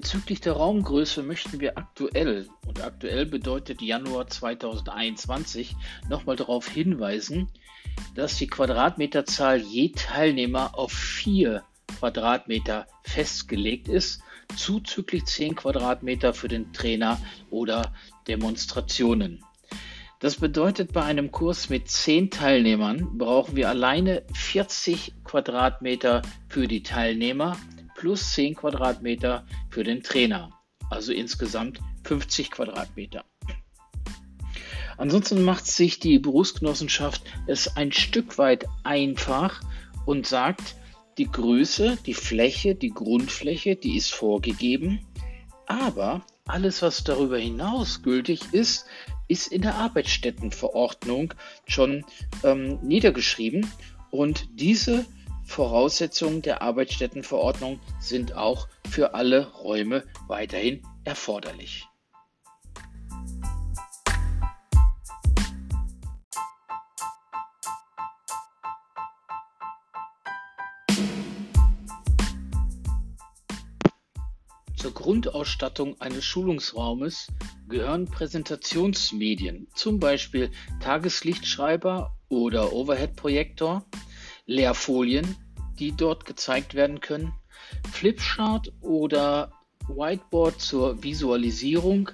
Bezüglich der Raumgröße möchten wir aktuell, und aktuell bedeutet Januar 2021, nochmal darauf hinweisen, dass die Quadratmeterzahl je Teilnehmer auf vier Quadratmeter festgelegt ist, zuzüglich 10 Quadratmeter für den Trainer oder Demonstrationen. Das bedeutet, bei einem Kurs mit 10 Teilnehmern brauchen wir alleine 40 Quadratmeter für die Teilnehmer plus 10 Quadratmeter für den Trainer. Also insgesamt 50 Quadratmeter. Ansonsten macht sich die Berufsgenossenschaft es ein Stück weit einfach und sagt, die Größe, die Fläche, die Grundfläche, die ist vorgegeben, aber alles, was darüber hinaus gültig ist, ist in der Arbeitsstättenverordnung schon ähm, niedergeschrieben und diese Voraussetzungen der Arbeitsstättenverordnung sind auch für alle Räume weiterhin erforderlich. Zur Grundausstattung eines Schulungsraumes gehören Präsentationsmedien, zum Beispiel Tageslichtschreiber oder Overhead-Projektor, Leerfolien, die dort gezeigt werden können, Flipchart oder Whiteboard zur Visualisierung,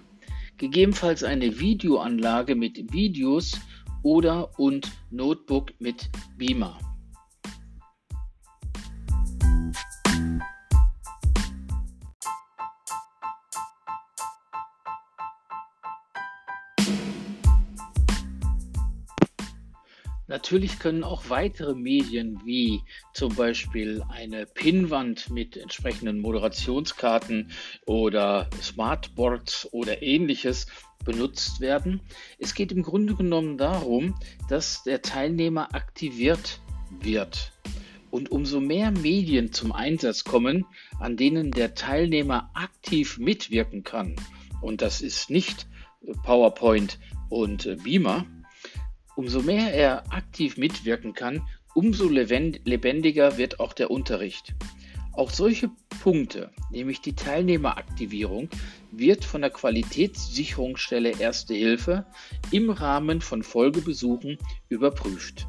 gegebenenfalls eine Videoanlage mit Videos oder und Notebook mit Beamer. Natürlich können auch weitere Medien wie zum Beispiel eine Pinnwand mit entsprechenden Moderationskarten oder Smartboards oder ähnliches benutzt werden. Es geht im Grunde genommen darum, dass der Teilnehmer aktiviert wird. Und umso mehr Medien zum Einsatz kommen, an denen der Teilnehmer aktiv mitwirken kann, und das ist nicht PowerPoint und Beamer, Umso mehr er aktiv mitwirken kann, umso lebendiger wird auch der Unterricht. Auch solche Punkte, nämlich die Teilnehmeraktivierung, wird von der Qualitätssicherungsstelle Erste Hilfe im Rahmen von Folgebesuchen überprüft.